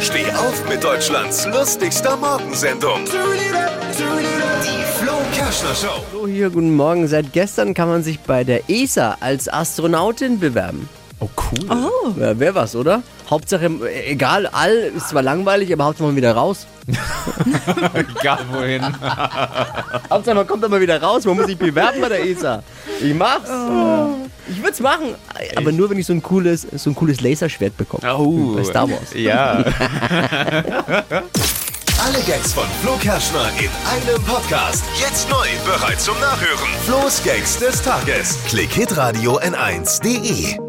Steh auf mit Deutschlands lustigster Morgensendung. Die Flo Kerschner Show. Hallo hier, guten Morgen. Seit gestern kann man sich bei der ESA als Astronautin bewerben. Oh, cool. Ja, Wäre was, oder? Hauptsache, egal, all ist zwar langweilig, aber Hauptsache mal wieder raus. Egal wohin. Hauptsache man kommt immer wieder raus, man muss sich bewerben bei der ESA. Ich mach's. Ich würd's machen, aber nur wenn ich so ein cooles, so ein cooles Laserschwert bekomme. Oh. Bei Star Wars. Ja. Alle Gags von Flo Kerschner in einem Podcast. Jetzt neu, bereit zum Nachhören. Flo's Gags des Tages. Klick Hitradio N1.de.